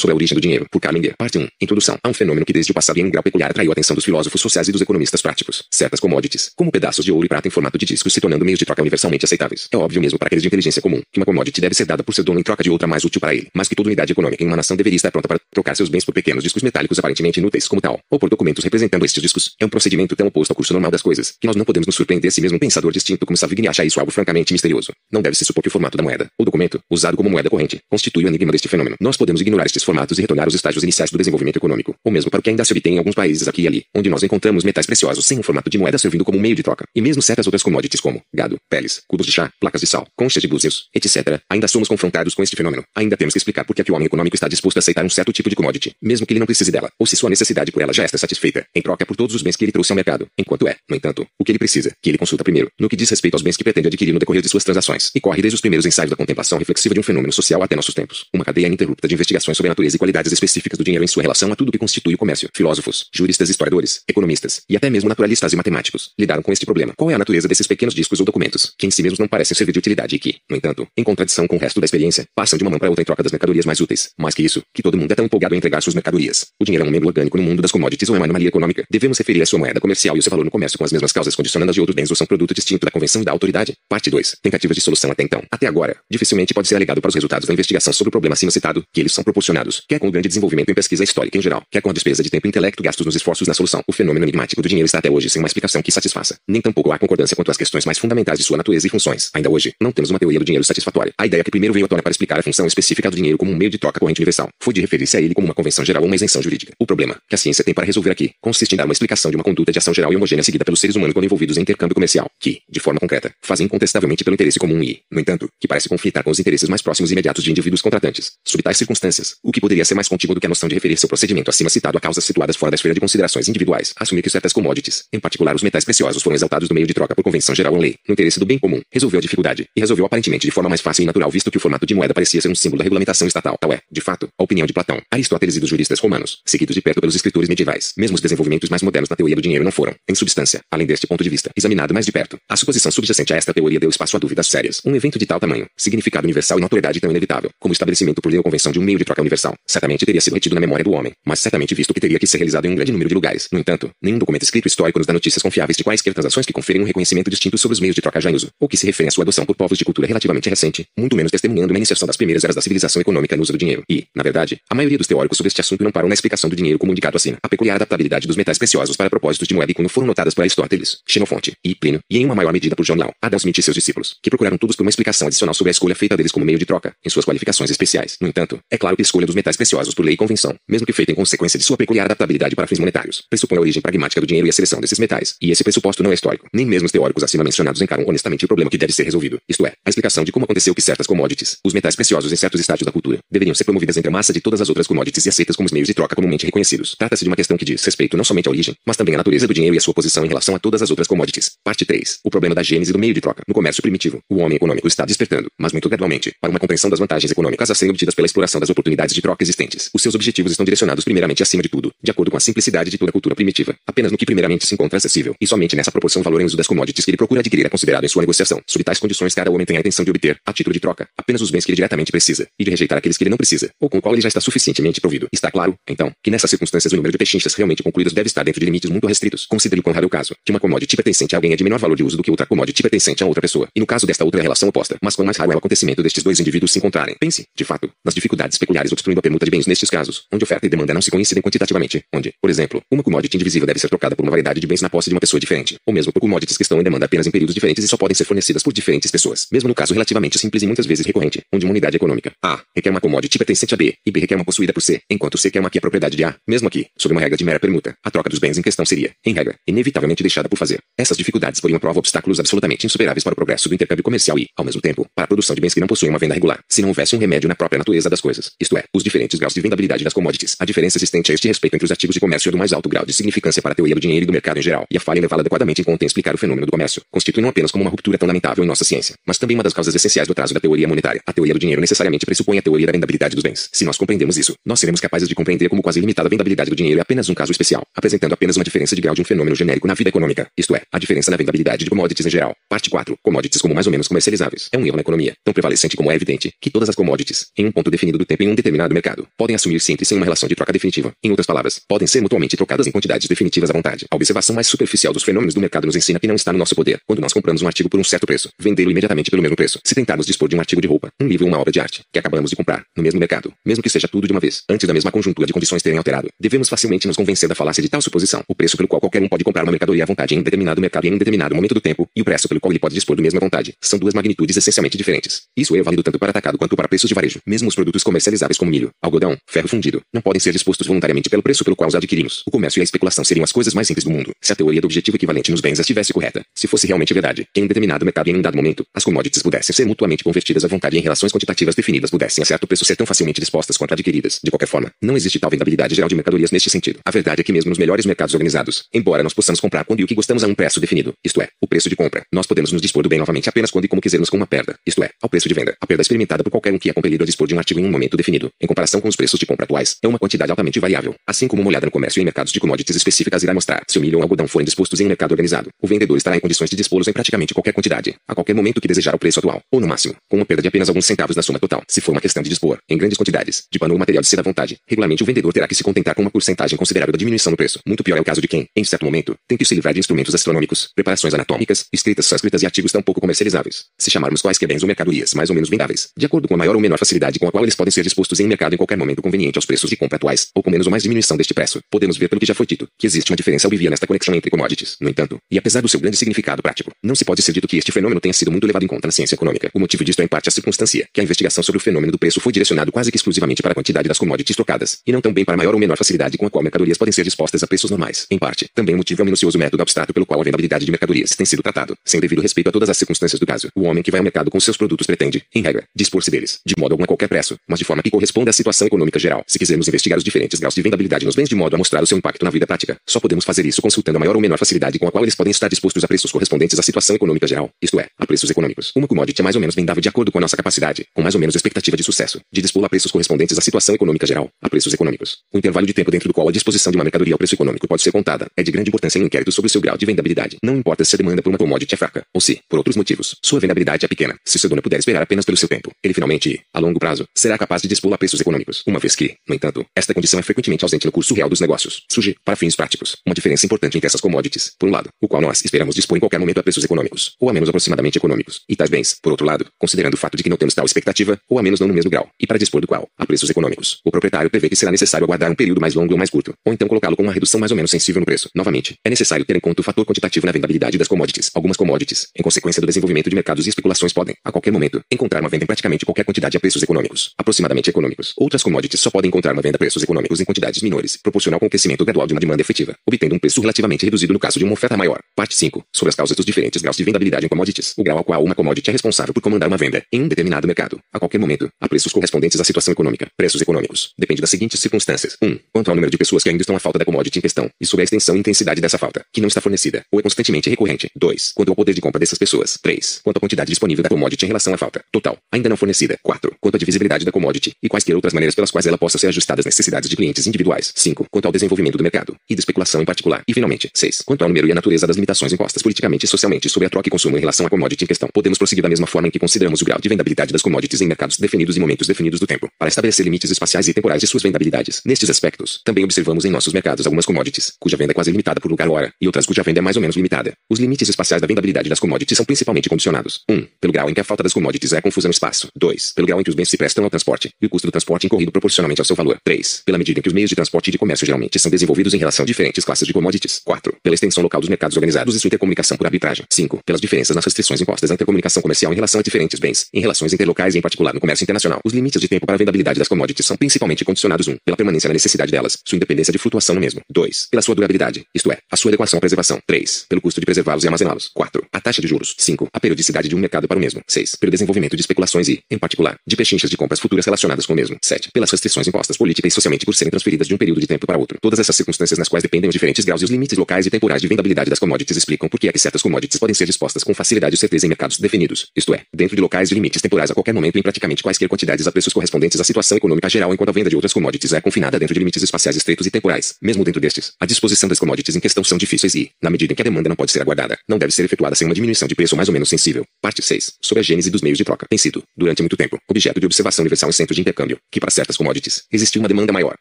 Sobre a origem do dinheiro, por Carlinger. Parte 1. Introdução. Há um fenômeno que desde o passado e em um grau peculiar atraiu a atenção dos filósofos sociais e dos economistas práticos. Certas commodities, como pedaços de ouro e prata em formato de discos se tornando meios de troca universalmente aceitáveis. É óbvio mesmo para aqueles de inteligência comum, que uma commodity deve ser dada por seu dono em troca de outra mais útil para ele, mas que toda unidade econômica em uma nação deveria estar pronta para trocar seus bens por pequenos discos metálicos aparentemente inúteis como tal, ou por documentos representando estes discos. É um procedimento tão oposto ao curso normal das coisas, que nós não podemos nos surpreender se mesmo um pensador distinto como Savigny acha isso algo francamente misterioso. Não deve se supor que o formato da moeda, ou documento, usado como moeda corrente, constitui o enigma deste fenômeno. Nós podemos ignorar estes formatos e retornar aos estágios iniciais do desenvolvimento econômico, ou mesmo para o que ainda se obtém em alguns países aqui e ali, onde nós encontramos metais preciosos sem um formato de moeda servindo como meio de troca, e mesmo certas outras commodities como gado, peles, cubos de chá, placas de sal, conchas de búzios, etc. Ainda somos confrontados com este fenômeno. Ainda temos que explicar por que, é que o homem econômico está disposto a aceitar um certo tipo de commodity, mesmo que ele não precise dela, ou se sua necessidade por ela já está satisfeita, em troca por todos os bens que ele trouxe ao mercado, enquanto é, no entanto, o que ele precisa, que ele consulta primeiro, no que diz respeito aos bens que pretende adquirir no decorrer de suas transações, e corre desde os primeiros ensaios da contemplação reflexiva de um fenômeno social até nossos tempos, uma cadeia ininterrupta de investigações sobre a natureza e qualidades específicas do dinheiro em sua relação a tudo que constitui o comércio. Filósofos, juristas, historiadores, economistas e até mesmo naturalistas e matemáticos lidaram com este problema. Qual é a natureza desses pequenos discos ou documentos, que em si mesmos não parecem servir de utilidade e que, no entanto, em contradição com o resto da experiência, passam de uma mão para outra em troca das mercadorias mais úteis. Mais que isso, que todo mundo é tão empolgado em entregar suas mercadorias. O dinheiro é um membro orgânico no mundo das commodities ou é uma anomalia econômica. Devemos referir a sua moeda comercial e o seu valor no comércio com as mesmas causas condicionandas de outros bens ou são produto distinto da convenção da autoridade. Parte 2. Tentativas de solução até então. Até agora, dificilmente pode ser alegado para os resultados da investigação sobre o problema acima citado, que eles são proporcionados, quer com o grande desenvolvimento em pesquisa histórica em geral, quer com a despesa de tempo e intelecto gastos nos esforços na solução. O fenômeno enigmático do dinheiro está até hoje sem uma explicação que satisfaça. Nem tampouco há concordância quanto às questões mais fundamentais de sua natureza e funções. Ainda hoje, não temos uma teoria do dinheiro satisfatória. A ideia que primeiro veio à tona para explicar a função específica do dinheiro como um meio de troca corrente universal foi de referir-se a ele como uma convenção geral ou uma isenção jurídica. O problema que a ciência tem para resolver aqui consiste em dar uma explicação de uma conduta de ação geral e homogênea seguida pelos seres humanos quando envolvidos em intercâmbio comercial, que, de forma concreta, fazem incontestavelmente pelo interesse comum e, no entanto, que parece conflitar com os interesses mais próximos e imediatos de indivíduos contratantes. Sob tais circunstâncias, o que poderia ser mais contínuo do que a noção de referir-se ao procedimento acima citado a causas situadas fora da esfera de considerações individuais, assumir que certas commodities, em particular os metais preciosos, foram exaltados do meio de troca por convenção geral ou lei, no interesse do bem comum, resolveu a dificuldade, e resolveu aparentemente de forma mais fácil e natural visto que o formato de moeda parecia ser um símbolo da regulamentação estatal. Tal é, de fato, a opinião de Platão, Aristóteles e dos juristas romanos, seguidos de perto pelos escritores medievais. Mesmo os desenvolvimentos mais modernos na teoria do dinheiro não foram, em substância, além deste ponto de vista, examinado mais de perto. A suposição subjacente a esta teoria deu espaço a dúvidas sérias. Um evento de tal tamanho, significado universal e notoriedade tão inevitável, como o estabelecimento por lei ou convenção de um meio de troca universal, certamente teria sido retido na memória do homem, mas certamente visto que teria que ser realizado em um grande número de lugares. No entanto, nenhum documento escrito histórico nos dá notícias confiáveis de quaisquer transações que conferem um reconhecimento distinto sobre os meios de troca já em uso, ou que se referem à sua adoção por povos de cultura relativamente recente, muito menos testemunhando uma iniciação das primeiras eras da civilização econômica no uso do dinheiro. E, na verdade, a maioria dos teóricos sobre este assunto não param na explicação do dinheiro como indicado acima. A peculiar adaptabilidade dos metais preciosos para propósitos de moeda e cunho foram notadas por Aristóteles, Xenofonte e Plínio, e em uma maior medida por John Law, Adam Smith e seus discípulos, que procuraram todos por uma explicação adicional sobre a escolha feita deles como meio de troca, em suas qualificações especiais. No entanto, é claro que a escolha dos metais preciosos por lei e convenção, mesmo que feita em consequência de sua peculiar adaptabilidade para fins monetários, pressupõe a origem pragmática do dinheiro e a seleção desses metais, e esse pressuposto não é histórico. Nem mesmo os teóricos acima mencionados encaram honestamente o problema que deve ser resolvido, isto é, a explicação de como aconteceu que certas commodities, os metais preciosos em certos estágios da cultura, deveriam ser promovidas entre a massa de todas as outras commodities e aceitas como os meios de troca comumente reconhecidos. Trata-se de uma questão que diz respeito não somente à origem, mas também à natureza do dinheiro e à sua posição em relação a todas as outras commodities. Parte 3. O problema da gênese do meio de troca. No comércio primitivo, o homem econômico está despertando, mas muito gradualmente, para uma compreensão das vantagens econômicas a serem obtidas pela exploração das oportunidades de troca existentes. Os seus objetivos estão direcionados primeiramente acima de tudo, de acordo com a simplicidade de toda cultura primitiva, apenas no que primeiramente se encontra acessível, e somente nessa proporção valor em uso das commodities que ele procura adquirir é considerado em sua negociação. Sob tais condições, cada homem tem a intenção de obter, a título de troca, apenas os bens que ele diretamente precisa, e de rejeitar aqueles que ele não precisa, ou com o qual ele já está suficientemente provido. Está claro, então, que nessas circunstâncias o número de pechinchas realmente concluídas deve estar dentro de limites muito restritos. Considere quão raro é o caso, que uma commodity pertencente a alguém é de menor valor de uso do que outra commodity pertencente a outra pessoa, e no caso desta outra é a relação oposta, mas quão mais raro é o acontecimento destes dois indivíduos se encontrarem. Pense, de fato, nas dificuldades peculiares obstruindo a permuta de bens nestes casos, onde oferta e demanda não se coincidem quantitativamente, onde, por exemplo, uma commodity indivisível deve ser trocada por uma variedade de bens na posse de uma pessoa diferente, ou mesmo por commodities que estão em demanda apenas em períodos diferentes e só podem ser fornecidas por diferentes pessoas, mesmo no caso relativamente simples e muitas vezes recorrente, onde uma unidade econômica A requer uma commodity pertencente a B e B requer uma possuída por C, enquanto C quer uma que é propriedade de A, mesmo aqui, sob uma regra de mera permuta, a troca dos bens em questão seria, em regra, inevitavelmente deixada por fazer. Essas dificuldades poriam prova obstáculos absolutamente insuperáveis para o progresso do intercâmbio comercial e, ao mesmo tempo, para a produção de bens que não possuem uma venda regular, se não houvesse um remédio na própria natureza das coisas, isto é, os diferentes graus de vendabilidade das commodities, a diferença existente a este respeito entre os artigos de comércio é do mais alto grau de significância para a teoria do dinheiro e do mercado em geral, e a falha em levá-la adequadamente em conta em explicar o fenômeno do comércio, constitui não apenas como uma ruptura tão lamentável em nossa ciência, mas também uma das causas essenciais do atraso da teoria monetária. A teoria do dinheiro necessariamente pressupõe a teoria da vendabilidade dos bens. Se nós compreendemos isso, nós seremos capazes de compreender como quase ilimitada a vendabilidade do dinheiro é apenas um caso especial, apresentando apenas uma diferença de grau de um fenômeno genérico na vida econômica, isto é, a diferença na vendabilidade de commodities em geral. Parte 4. Commodities como mais ou menos comercializáveis. É um erro na economia, tão prevalecente como é evidente, que todas as commodities, em um ponto definido do tempo em um determinado determinado mercado, podem assumir-se entre si uma relação de troca definitiva. Em outras palavras, podem ser mutuamente trocadas em quantidades definitivas à vontade. A observação mais superficial dos fenômenos do mercado nos ensina que não está no nosso poder, quando nós compramos um artigo por um certo preço, vendê-lo imediatamente pelo mesmo preço. Se tentarmos dispor de um artigo de roupa, um livro ou uma obra de arte, que acabamos de comprar, no mesmo mercado, mesmo que seja tudo de uma vez, antes da mesma conjuntura de condições terem alterado, devemos facilmente nos convencer da falácia de tal suposição. O preço pelo qual qualquer um pode comprar uma mercadoria à vontade em um determinado mercado em um determinado momento do tempo, e o preço pelo qual ele pode dispor do mesmo à vontade, são duas magnitudes essencialmente diferentes. Isso é válido tanto para atacado quanto para preços de varejo. Mesmo os produtos comercializáveis como milho, algodão, ferro fundido, não podem ser dispostos voluntariamente pelo preço pelo qual os adquirimos. O comércio e a especulação seriam as coisas mais simples do mundo, se a teoria do objetivo equivalente nos bens estivesse correta. Se fosse realmente verdade, que em determinado mercado e em um dado momento, as commodities pudessem ser mutuamente convertidas à vontade em relações quantitativas definidas pudessem a certo preço ser tão facilmente dispostas quanto adquiridas. De qualquer forma, não existe tal vendabilidade geral de mercadorias neste sentido. A verdade é que mesmo nos melhores mercados organizados, embora nós possamos comprar quando e o que gostamos a um preço definido, isto é, o preço de compra, nós podemos nos dispor do bem novamente apenas quando e como quisermos com uma perda, isto é, ao preço de venda. A perda experimentada por qualquer um que é compelido a dispor de um artigo em um momento definido, em comparação com os preços de compra atuais, é uma quantidade altamente variável. Assim como uma olhada no comércio e em mercados de commodities específicas irá mostrar se o milho ou algodão forem dispostos em um mercado organizado, o vendedor estará em condições de dispô-los em praticamente qualquer quantidade, a qualquer momento que desejar o preço atual, ou no máximo, com uma perda de apenas alguns centavos na soma total. Se for uma questão de dispor, em grandes quantidades, de pano ou material de ser à vontade, regularmente o vendedor terá que se contentar com uma porcentagem considerável da diminuição no preço. Muito pior é o caso de quem, em certo momento, tem que se livrar de instrumentos astronômicos, preparações anatômicas, escritas sânscritas e artigos tão pouco comercializáveis. Se chamarmos quaisquer bens ou mercadorias mais ou menos vendáveis, de acordo com a maior ou menor facilidade com a qual eles podem ser dispostos em mercado em qualquer momento conveniente aos preços de compra atuais, ou com menos ou mais diminuição deste preço, podemos ver pelo que já foi dito, que existe uma diferença óbvia nesta conexão entre commodities. No entanto, e apesar do seu grande significado prático, não se pode ser dito que este fenômeno tenha sido muito levado em conta na ciência econômica. O motivo disto é em parte a circunstância que a investigação sobre o fenômeno do preço foi direcionado quase que exclusivamente para a quantidade das commodities trocadas, e não também para a maior ou menor facilidade com a qual mercadorias podem ser dispostas a preços normais. Em parte, também o motivo é o minucioso método abstrato pelo qual a vendabilidade de mercadorias tem sido tratado, sem devido respeito a todas as circunstâncias do caso. O homem que vai ao mercado com seus produtos pretende, em regra, dispor-se deles, de modo algum a qualquer preço, mas de forma que corresponda à situação econômica geral. Se quisermos investigar os diferentes graus de vendabilidade nos bens de modo a mostrar o seu impacto na vida prática, só podemos fazer isso consultando a maior ou menor facilidade com a qual eles podem estar dispostos a preços correspondentes à situação econômica geral, isto é, a preços econômicos. Uma commodity é mais ou menos vendável de acordo com a nossa capacidade, com mais ou menos expectativa de sucesso, de dispor a preços correspondentes à situação econômica geral, a preços econômicos. O intervalo de tempo dentro do qual a disposição de uma mercadoria ao preço econômico pode ser contada é de grande importância em um inquérito sobre o seu grau de vendabilidade. Não importa se a demanda por uma commodity é fraca, ou se, por outros motivos, sua vendabilidade é pequena. Se seu dono puder esperar apenas pelo seu tempo, ele finalmente, a longo prazo, será capaz de dispor a preços econômicos. Uma vez que, no entanto, esta condição é frequentemente ausente no curso real dos negócios. Surge, para fins práticos, uma diferença importante entre essas commodities, por um lado, o qual nós esperamos dispor em qualquer momento a preços econômicos, ou a menos aproximadamente econômicos, e tais bens, por outro lado, considerando o fato de que não temos tal expectativa, ou a menos não no mesmo grau, e para dispor do qual, a preços econômicos, o proprietário prevê que será necessário aguardar um período mais longo ou mais curto, ou então colocá-lo com uma redução mais ou menos sensível no preço. Novamente, é necessário ter em conta o fator quantitativo na vendabilidade das commodities. Algumas commodities, em consequência do desenvolvimento de mercados e especulações podem, a qualquer momento, encontrar uma venda em praticamente qualquer quantidade a preços econômicos, aproximadamente econômicos. Outras commodities só podem encontrar uma venda preços econômicos em quantidades menores, proporcional com o crescimento gradual de uma demanda efetiva, obtendo um preço relativamente reduzido no caso de uma oferta maior. Parte 5. Sobre as causas dos diferentes graus de vendabilidade em commodities. O grau ao qual uma commodity é responsável por comandar uma venda em um determinado mercado, a qualquer momento, a preços correspondentes à situação econômica. Preços econômicos. Depende das seguintes circunstâncias. 1. Um, quanto ao número de pessoas que ainda estão à falta da commodity em questão, e sobre a extensão e intensidade dessa falta, que não está fornecida, ou é constantemente recorrente. 2. Quanto ao poder de compra dessas pessoas. 3. Quanto à quantidade disponível da commodity em relação à falta. Total. Ainda não fornecida. 4. Quanto à divisibilidade da commodity e outras maneiras pelas quais ela possa ser ajustada às necessidades de clientes individuais. 5. Quanto ao desenvolvimento do mercado e da especulação em particular. E finalmente, 6. Quanto ao número e à natureza das limitações impostas politicamente e socialmente sobre a troca e consumo em relação à commodity em questão. Podemos prosseguir da mesma forma em que consideramos o grau de vendabilidade das commodities em mercados definidos e momentos definidos do tempo, para estabelecer limites espaciais e temporais de suas vendabilidades. Nestes aspectos, também observamos em nossos mercados algumas commodities, cuja venda é quase limitada por lugar ou hora, e outras cuja venda é mais ou menos limitada. Os limites espaciais da vendabilidade das commodities são principalmente condicionados. 1. Um, pelo grau em que a falta das commodities é confusa no espaço. 2. Pelo grau em que os bens se prestam ao transporte, e o custo do transporte incorrido proporcionalmente ao seu valor. 3. Pela medida em que os meios de transporte e de comércio geralmente são desenvolvidos em relação a diferentes classes de commodities. 4. Pela extensão local dos mercados organizados e sua intercomunicação por arbitragem. 5. Pelas diferenças nas restrições impostas à intercomunicação comercial em relação a diferentes bens, em relações interlocais e em particular no comércio internacional. Os limites de tempo para a vendabilidade das commodities são principalmente condicionados 1. Um, pela permanência na necessidade delas, sua independência de flutuação no mesmo. 2. Pela sua durabilidade, isto é, a sua adequação à preservação. 3. Pelo custo de preservá-los e armazená-los. 4. A taxa de juros. 5. A periodicidade de um mercado para o mesmo. 6. Pelo desenvolvimento de especulações e, em particular, de pechinchas de compras futuras relacionadas com o mesmo. 7. Pelas restrições impostas política e socialmente por serem transferidas de um período de tempo para outro. Todas essas circunstâncias nas quais dependem os diferentes graus e os limites locais e temporais de vendabilidade das commodities explicam por que é que certas commodities podem ser dispostas com facilidade e certeza em mercados definidos, isto é, dentro de locais e limites temporais a qualquer momento em praticamente quaisquer quantidades a preços correspondentes à situação econômica geral, enquanto a venda de outras commodities é confinada dentro de limites espaciais estreitos e temporais. Mesmo dentro destes, a disposição das commodities em questão são difíceis e, na medida em que a demanda não pode ser aguardada, não deve ser efetuada sem uma diminuição de preço mais ou menos sensível. Parte 6. Sobre a gênese dos meios de troca. Tem sido, durante muito tempo, objeto de observação universal em centro de intercâmbio, que para certas commodities existia uma demanda maior,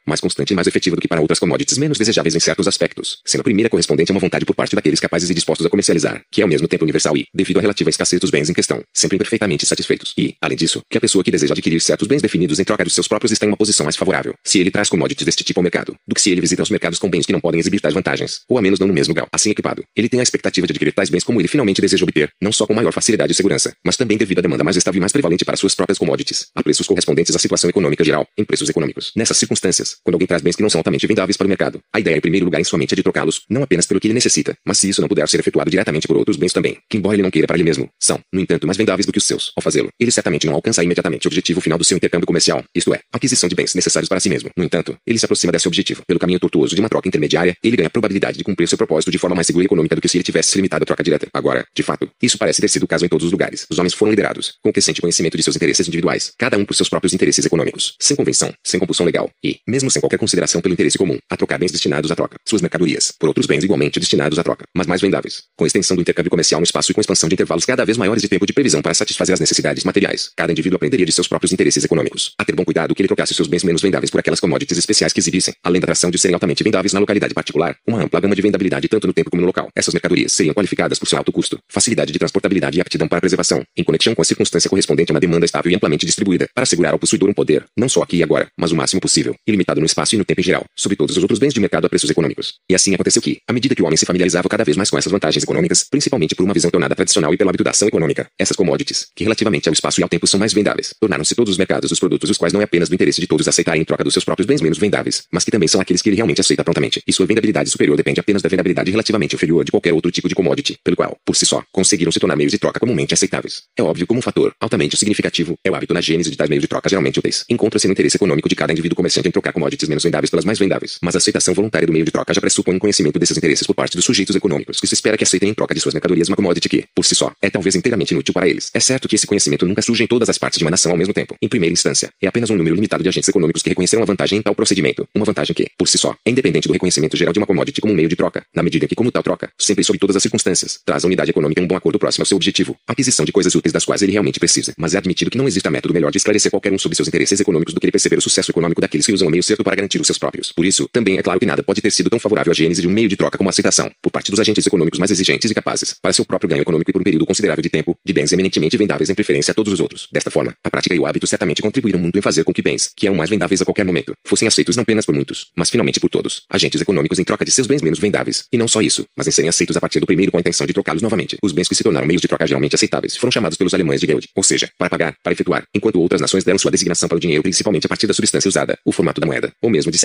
mais constante e mais efetiva do que para outras commodities menos desejáveis em certos aspectos, sendo a primeira correspondente a uma vontade por parte daqueles capazes e dispostos a comercializar, que é ao mesmo tempo universal e, devido à relativa escassez dos bens em questão, sempre perfeitamente satisfeitos. E, além disso, que a pessoa que deseja adquirir certos bens definidos em troca dos seus próprios está em uma posição mais favorável, se ele traz commodities deste tipo ao mercado, do que se ele visita os mercados com bens que não podem exibir tais vantagens, ou a menos não no mesmo grau. Assim equipado, ele tem a expectativa de adquirir tais bens como ele finalmente deseja obter, não só com maior facilidade e segurança, mas também devido à demanda mais estável e mais prevalente para suas próprias commodities, a preços correspondentes à situação econômica geral, em preços econômicos. Nessas circunstâncias, quando alguém traz bens que não são altamente vendáveis para o mercado, a ideia em primeiro lugar em sua mente é de trocá-los, não apenas pelo que ele necessita, mas se isso não puder ser efetuado diretamente por outros bens também, que embora ele não queira para ele mesmo, são, no entanto, mais vendáveis do que os seus. Ao fazê-lo, ele certamente não alcança imediatamente o objetivo final do seu intercâmbio comercial, isto é, aquisição de bens necessários para si mesmo. No entanto, ele se aproxima desse objetivo. Pelo caminho tortuoso de uma troca intermediária, ele ganha a probabilidade de cumprir seu propósito de forma mais segura e econômica do que se ele tivesse se limitado à troca direta. Agora, de fato, isso parece ter sido o caso em todos os lugares. Os homens foram liderados, com crescente conhecimento de seus interesses individuais, cada um por seus próprios interesses econômicos, sem convenção, sem compulsão legal, e, mesmo sem qualquer consideração pelo interesse comum, a trocar bens destinados à troca, suas mercadorias, por outros bens igualmente destinados à troca, mas mais vendáveis, com extensão do intercâmbio comercial no espaço e com expansão de intervalos cada vez maiores de tempo de previsão para satisfazer as necessidades materiais. Cada indivíduo aprenderia de seus próprios interesses econômicos, a ter bom cuidado que ele trocasse seus bens menos vendáveis por aquelas commodities especiais que exibissem, além da atração de serem altamente vendáveis na localidade particular, uma ampla gama de vendabilidade tanto no tempo como no local. Essas mercadorias seriam qualificadas por seu alto custo, facilidade de transportabilidade e aptidão para preservação, em conexão com a circunstância correspondente a uma demanda estável e amplamente distribuída, para assegurar ao possuidor um poder, não só aqui e agora, mas o máximo possível, ilimitado no espaço e no tempo em geral, sobre todos os outros bens de mercado a preços econômicos. E assim aconteceu que, à medida que o homem se familiarizava cada vez mais com essas vantagens econômicas, principalmente por uma visão tornada tradicional e pelo hábito da ação econômica, essas commodities, que relativamente ao espaço e ao tempo são mais vendáveis, tornaram-se todos os mercados os produtos os quais não é apenas do interesse de todos aceitarem em troca dos seus próprios bens menos vendáveis, mas que também são aqueles que ele realmente aceita prontamente, e sua vendabilidade superior depende apenas da vendabilidade relativamente inferior de qualquer outro tipo de commodity, pelo qual, por si só, conseguiram se tornar meios de troca comumente aceitáveis. É óbvio como um fator altamente significativo é o hábito na gênese de tais meios de troca geralmente úteis. Encontra-se no interesse econômico de cada indivíduo comerciante em trocar commodities menos vendáveis pelas mais vendáveis, mas a aceitação voluntária do meio de troca já pressupõe um conhecimento desses interesses por parte dos sujeitos econômicos que se espera que aceitem em troca de suas mercadorias uma commodity que, por si só, é talvez inteiramente inútil para eles. É certo que esse conhecimento nunca surge em todas as partes de uma nação ao mesmo tempo. Em primeira instância, é apenas um número limitado de agentes econômicos que reconheceram a vantagem em tal procedimento, uma vantagem que, por si só, é independente do reconhecimento geral de uma commodity como um meio de troca, na medida que, como tal troca, sempre e sob todas as circunstâncias, traz a unidade econômica um bom acordo próximo ao seu objetivo, aquisição de coisas úteis das quais ele realmente precisa. Mas é admitido que não exista método melhor de esclarecer qualquer um sobre seus interesses econômicos do que ele perceber o sucesso econômico daqueles que usam o meio certo para garantir os seus próprios. Por isso, também é claro que nada pode ter sido tão favorável à gênese de um meio de troca como a aceitação, por parte dos agentes econômicos mais exigentes e capazes, para seu próprio ganho econômico e por um período considerável de tempo, de bens eminentemente vendáveis em preferência a todos os outros. Desta forma, a prática e o hábito certamente contribuíram muito em fazer com que bens, que eram mais vendáveis a qualquer momento, fossem aceitos não apenas por muitos, mas finalmente por todos, agentes econômicos em troca de seus bens menos vendáveis. E não só isso, mas em serem aceitos a partir do primeiro com a intenção de trocá-los novamente. Os bens que se tornaram meios de troca geralmente aceitáveis foram chamados pelos alemães de Geld, ou seja, para pagar, para efetuar, enquanto outras nações deram sua designação para o dinheiro principalmente a partir da substância usada, o formato da moeda, ou mesmo de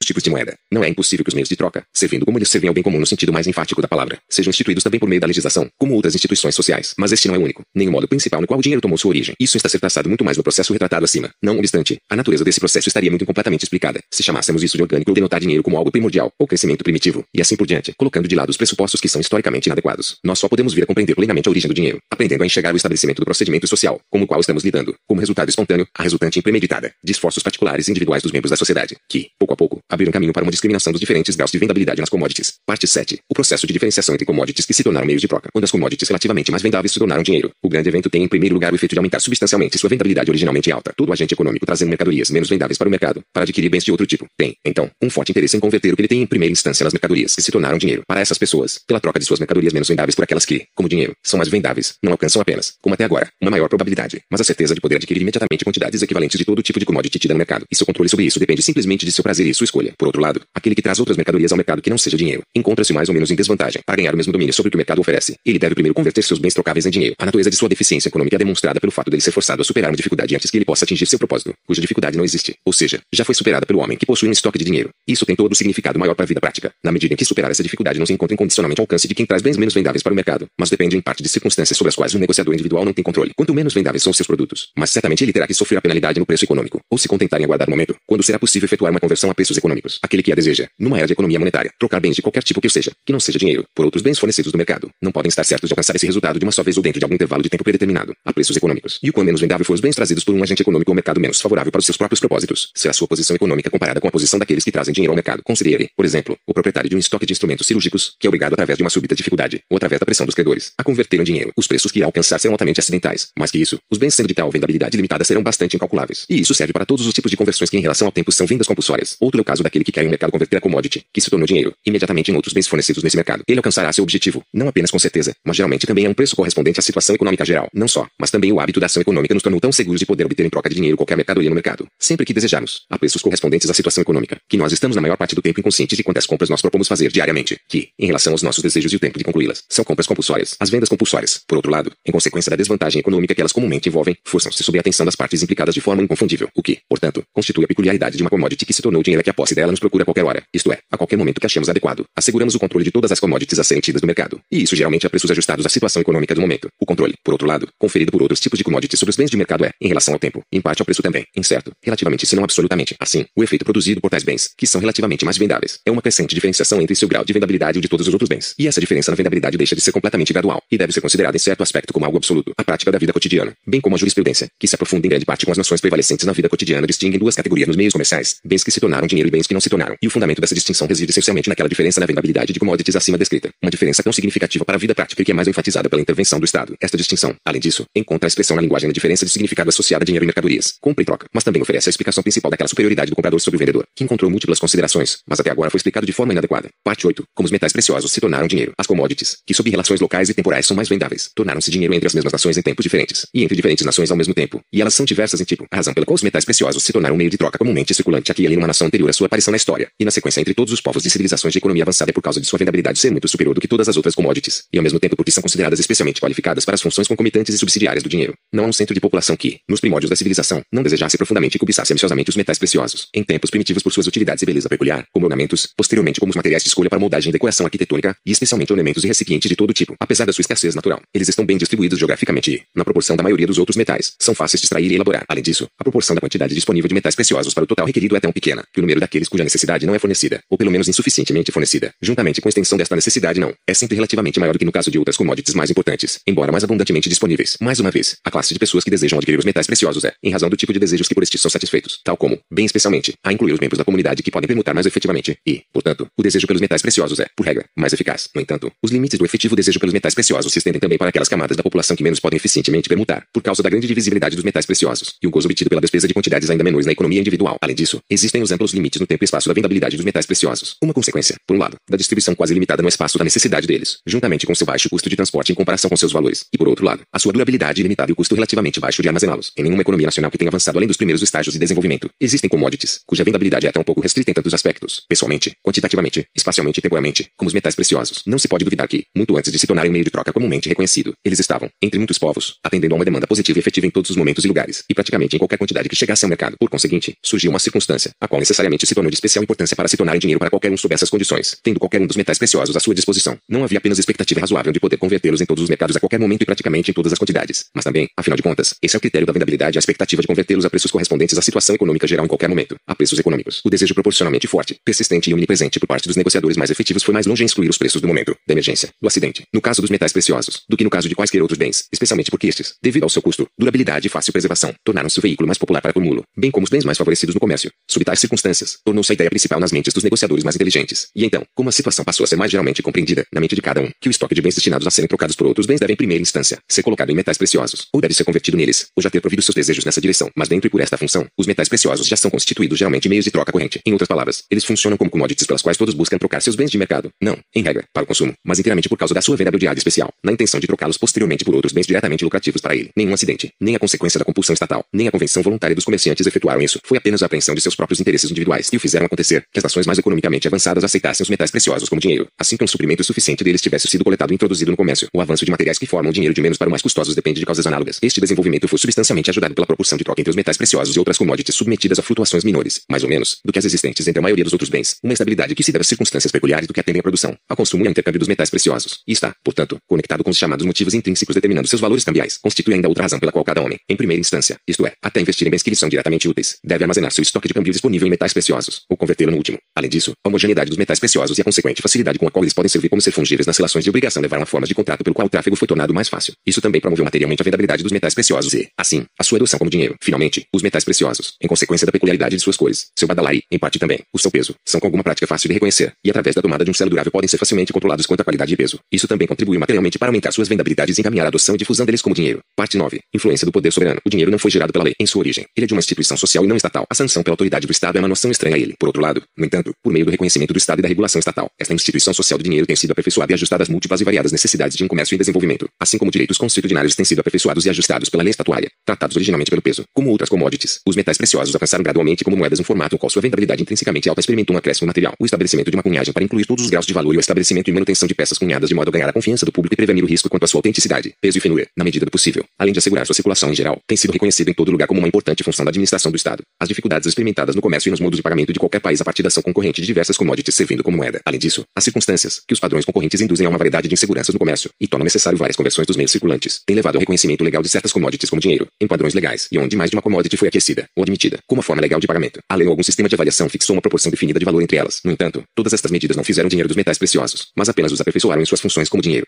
certos tipos de moeda. Não é impossível que os meios de troca, servindo como eles servem ao bem comum no sentido mais enfático da palavra, sejam instituídos também por meio da legislação, como outras instituições sociais. Mas este não é o único, nem o modo principal no qual o dinheiro tomou sua origem. Isso está a ser traçado muito mais no processo retratado acima. Não obstante, a natureza desse processo estaria muito incompletamente explicada, se chamássemos isso de orgânico ou denotar dinheiro como algo primordial, ou crescimento primitivo, e assim por diante, colocando de lado os pressupostos que são historicamente inadequados. Nós só podemos vir a compreender plenamente a origem do dinheiro, aprendendo a enxergar o estabelecimento do procedimento social, com o qual estamos lidando, como resultado espontâneo, a resultante impremeditada, de esforços particulares e individuais dos membros da sociedade, que, pouco a pouco, abriram caminho para uma discriminação dos diferentes graus de vendabilidade nas commodities. Parte 7. O processo de diferenciação entre commodities que se tornaram meios de troca, quando as commodities relativamente mais vendáveis se tornaram dinheiro. O grande evento tem em primeiro lugar o efeito de aumentar substancialmente sua vendabilidade originalmente alta. Todo agente econômico trazendo mercadorias menos vendáveis para o mercado, para adquirir bens de outro tipo. Tem, então, um forte interesse em converter o que ele tem em primeira instância nas mercadorias que se tornaram dinheiro. Para essas pessoas, pela troca de suas mercadorias menos vendáveis por aquelas que, como dinheiro, são mais vendáveis, não alcançam apenas, como até agora, uma maior probabilidade, mas a certeza de poder adquirir imediatamente quantidades equivalentes de todo tipo de commodity tida no mercado. E seu controle sobre isso depende simplesmente de seu prazer e sua escolha. Por outro lado, aquele que traz outras mercadorias ao mercado que não seja dinheiro, encontra-se mais ou menos em desvantagem. Para ganhar o mesmo domínio sobre o que o mercado oferece, ele deve primeiro converter seus bens trocáveis em dinheiro. A natureza de sua deficiência econômica é demonstrada pelo fato dele ser forçado a superar uma dificuldade antes que ele possa atingir seu propósito, cuja dificuldade não existe, ou seja, já foi superada pelo homem que possui um estoque de dinheiro. Isso tem todo o significado maior para a vida prática, na medida em que superar essa dificuldade não se encontra incondicionalmente ao alcance de quem traz bens menos vendáveis para o mercado, mas depende em parte de circunstâncias sobre as quais o negociador individual não tem controle. Quanto menos vendáveis são seus produtos, mas certamente ele terá que sofrer a penalidade no preço econômico, ou se contentar em aguardar o momento, quando será possível efetuar uma conversão a preços econômicos econômicos. Aquele que a deseja, numa era de economia monetária, trocar bens de qualquer tipo que o seja, que não seja dinheiro, por outros bens fornecidos do mercado, não podem estar certos de alcançar esse resultado de uma só vez ou dentro de algum intervalo de tempo predeterminado, a preços econômicos. E o quão menos vendável for os bens trazidos por um agente econômico ao mercado menos favorável para os seus próprios propósitos, será sua posição econômica comparada com a posição daqueles que trazem dinheiro ao mercado. Considere, por exemplo, o proprietário de um estoque de instrumentos cirúrgicos, que é obrigado através de uma súbita dificuldade, ou através da pressão dos credores, a converter em dinheiro. Os preços que irá alcançar serão altamente acidentais. Mais que isso, os bens sendo de tal vendabilidade limitada serão bastante incalculáveis. E isso serve para todos os tipos de conversões que em relação ao tempo são vendas compulsórias. Outro é o caso daquele que quer em um mercado converter a commodity, que se tornou dinheiro, imediatamente em outros bens fornecidos nesse mercado. Ele alcançará seu objetivo, não apenas com certeza, mas geralmente também é um preço correspondente à situação econômica geral. Não só, mas também o hábito da ação econômica nos tornou tão seguros de poder obter em troca de dinheiro qualquer mercadoria no mercado, sempre que desejarmos, a preços correspondentes à situação econômica, que nós estamos na maior parte do tempo inconscientes de quantas compras nós propomos fazer diariamente, que, em relação aos nossos desejos e o tempo de concluí-las, são compras compulsórias. As vendas compulsórias, por outro lado, em consequência da desvantagem econômica que elas comumente envolvem, forçam-se sob a atenção das partes implicadas de forma inconfundível, o que, portanto, constitui a peculiaridade de uma commodity que se tornou dinheiro que a posse dela nos procura a qualquer hora, isto é, a qualquer momento que achemos adequado. Asseguramos o controle de todas as commodities a serem tidas no mercado, e isso geralmente a preços ajustados à situação econômica do momento. O controle, por outro lado, conferido por outros tipos de commodities sobre os bens de mercado é, em relação ao tempo, em parte ao preço também, incerto, relativamente se não absolutamente. Assim, o efeito produzido por tais bens, que são relativamente mais vendáveis, é uma crescente diferenciação entre seu grau de vendabilidade e o de todos os outros bens. E essa diferença na vendabilidade deixa de ser completamente gradual, e deve ser considerada em certo aspecto como algo absoluto, a prática da vida cotidiana, bem como a jurisprudência, que se aprofunda em grande parte com as noções prevalecentes na vida cotidiana distingue duas categorias nos meios comerciais, bens que se tornaram dinheiro bens que não se tornaram. E o fundamento dessa distinção reside essencialmente naquela diferença na vendabilidade de commodities acima descrita, uma diferença tão significativa para a vida prática que é mais enfatizada pela intervenção do Estado. Esta distinção, além disso, encontra a expressão na linguagem na diferença de significado associada a dinheiro e mercadorias, compra e troca, mas também oferece a explicação principal daquela superioridade do comprador sobre o vendedor, que encontrou múltiplas considerações, mas até agora foi explicado de forma inadequada. Parte 8. Como os metais preciosos se tornaram dinheiro. As commodities, que sob relações locais e temporais são mais vendáveis, tornaram-se dinheiro entre as mesmas nações em tempos diferentes, e entre diferentes nações ao mesmo tempo, e elas são diversas em tipo, a razão pela qual os metais preciosos se tornaram um meio de troca comumente circulante aqui e ali numa nação anterior sua aparição na história, e na sequência entre todos os povos de civilizações de economia avançada é por causa de sua vendabilidade ser muito superior do que todas as outras commodities, e ao mesmo tempo porque são consideradas especialmente qualificadas para as funções concomitantes e subsidiárias do dinheiro. Não há um centro de população que, nos primórdios da civilização, não desejasse profundamente e cobiçasse ambiciosamente os metais preciosos, em tempos primitivos por suas utilidades e beleza peculiar, como ornamentos, posteriormente como os materiais de escolha para moldagem e decoração arquitetônica, e especialmente ornamentos e recipientes de todo tipo, apesar da sua escassez natural. Eles estão bem distribuídos geograficamente e, na proporção da maioria dos outros metais, são fáceis de extrair e elaborar. Além disso, a proporção da quantidade disponível de metais preciosos para o total requerido é tão pequena, que o número daqueles cuja necessidade não é fornecida, ou pelo menos insuficientemente fornecida, juntamente com a extensão desta necessidade não, é sempre relativamente maior do que no caso de outras commodities mais importantes, embora mais abundantemente disponíveis. Mais uma vez, a classe de pessoas que desejam adquirir os metais preciosos é, em razão do tipo de desejos que por estes são satisfeitos, tal como, bem especialmente, a incluir os membros da comunidade que podem permutar mais efetivamente, e, portanto, o desejo pelos metais preciosos é, por regra, mais eficaz. No entanto, os limites do efetivo desejo pelos metais preciosos se estendem também para aquelas camadas da população que menos podem eficientemente permutar, por causa da grande divisibilidade dos metais preciosos, e o gozo obtido pela despesa de quantidades ainda menores na economia individual. Além disso, existem os amplos limites no tempo e espaço da vendabilidade dos metais preciosos. Uma consequência, por um lado, da distribuição quase limitada no espaço da necessidade deles, juntamente com seu baixo custo de transporte em comparação com seus valores, e por outro lado, a sua durabilidade ilimitada e o custo relativamente baixo de armazená-los. Em nenhuma economia nacional que tenha avançado além dos primeiros estágios de desenvolvimento, existem commodities, cuja vendabilidade é tão pouco restrita em tantos aspectos, pessoalmente, quantitativamente, espacialmente e temporalmente, como os metais preciosos. Não se pode duvidar que, muito antes de se tornarem um meio de troca comumente reconhecido, eles estavam, entre muitos povos, atendendo a uma demanda positiva e efetiva em todos os momentos e lugares, e praticamente em qualquer quantidade que chegasse ao mercado. Por conseguinte, surgiu uma circunstância, a qual necessariamente se tornou de especial importância para se tornar dinheiro para qualquer um sob essas condições, tendo qualquer um dos metais preciosos à sua disposição. Não havia apenas expectativa razoável de poder convertê-los em todos os mercados a qualquer momento e praticamente em todas as quantidades, mas também, afinal de contas, esse é o critério da vendabilidade a expectativa de convertê-los a preços correspondentes à situação econômica geral em qualquer momento, a preços econômicos. O desejo proporcionalmente forte, persistente e omnipresente por parte dos negociadores mais efetivos foi mais longe em excluir os preços do momento, da emergência, do acidente, no caso dos metais preciosos, do que no caso de quaisquer outros bens, especialmente porque estes, devido ao seu custo, durabilidade e fácil preservação, tornaram-se o veículo mais popular para acumulo, bem como os bens mais favorecidos no comércio. Sob tais circunstâncias, tornou-se a ideia principal nas mentes dos negociadores mais inteligentes. E então, como a situação passou a ser mais geralmente compreendida na mente de cada um, que o estoque de bens destinados a serem trocados por outros bens deve em primeira instância ser colocado em metais preciosos, ou deve ser convertido neles, ou já ter provido seus desejos nessa direção. Mas dentro e por esta função, os metais preciosos já são constituídos geralmente meios de troca corrente. Em outras palavras, eles funcionam como commodities pelas quais todos buscam trocar seus bens de mercado. Não, em regra, para o consumo, mas inteiramente por causa da sua vendabilidade especial, na intenção de trocá-los posteriormente por outros bens diretamente lucrativos para ele. Nenhum acidente, nem a consequência da compulsão estatal, nem a convenção voluntária dos comerciantes efetuaram isso. Foi apenas a apreensão de seus próprios interesses individuais que o fizeram acontecer, que as nações mais economicamente avançadas aceitassem os metais preciosos como dinheiro, assim que um suprimento suficiente deles tivesse sido coletado e introduzido no comércio. O avanço de materiais que formam dinheiro de menos para o mais custosos depende de causas análogas. Este desenvolvimento foi substancialmente ajudado pela proporção de troca entre os metais preciosos e outras commodities submetidas a flutuações menores, mais ou menos, do que as existentes entre a maioria dos outros bens. Uma estabilidade que se deve a circunstâncias peculiares do que atendem à produção, ao consumo e ao intercâmbio dos metais preciosos, e está, portanto, conectado com os chamados motivos intrínsecos determinando seus valores cambiais, constitui ainda outra razão pela qual cada homem, em primeira instância, isto é, até investir em bens que lhe são diretamente úteis, deve armazenar seu estoque de câmbio disponível em metais preciosos preciosos, ou convertê-lo no último. Além disso, a homogeneidade dos metais preciosos e a consequente facilidade com a qual eles podem servir como ser fungíveis nas relações de obrigação levaram a formas de contrato pelo qual o tráfego foi tornado mais fácil. Isso também promoveu materialmente a vendabilidade dos metais preciosos e, assim, a sua adoção como dinheiro. Finalmente, os metais preciosos, em consequência da peculiaridade de suas cores, seu badalar e, em parte também, o seu peso, são com alguma prática fácil de reconhecer, e através da tomada de um selo durável podem ser facilmente controlados quanto à qualidade e peso. Isso também contribui materialmente para aumentar suas vendabilidades e encaminhar a adoção e difusão deles como dinheiro. Parte 9. Influência do poder soberano. O dinheiro não foi gerado pela lei em sua origem. Ele é de uma instituição social e não estatal. A sanção pela autoridade do Estado é uma noção estranha a ele. Por outro lado, no entanto, por meio do reconhecimento do Estado e da regulação estatal, esta instituição social do dinheiro tem sido aperfeiçoada e ajustada às múltiplas e variadas necessidades de um comércio em desenvolvimento, assim como direitos constitucionários têm sido aperfeiçoados e ajustados pela lei estatuária, tratados originalmente pelo peso. Como outras commodities, os metais preciosos alcançaram gradualmente como moedas um formato qual sua vendabilidade intrinsecamente alta experimentou um acréscimo material. O estabelecimento de uma cunhagem para incluir todos os graus de valor e o estabelecimento e manutenção de peças cunhadas de modo a ganhar a confiança do público e prevenir o risco quanto à sua autenticidade, peso e finura, na medida do possível, além de assegurar sua circulação em geral, tem sido reconhecido em todo lugar como uma importante função da administração do Estado. As dificuldades experimentadas no comércio e nos modos de pagamento de qualquer país a partir da ação concorrente de diversas commodities servindo como moeda. Além disso, as circunstâncias que os padrões concorrentes induzem a uma variedade de inseguranças no comércio e tornam necessário várias conversões dos meios circulantes, têm levado ao reconhecimento legal de certas commodities como dinheiro, em padrões legais, e onde mais de uma commodity foi aquecida ou admitida como forma legal de pagamento. A lei ou algum sistema de avaliação fixou uma proporção definida de valor entre elas. No entanto, todas estas medidas não fizeram dinheiro dos metais preciosos, mas apenas os aperfeiçoaram em suas funções como dinheiro.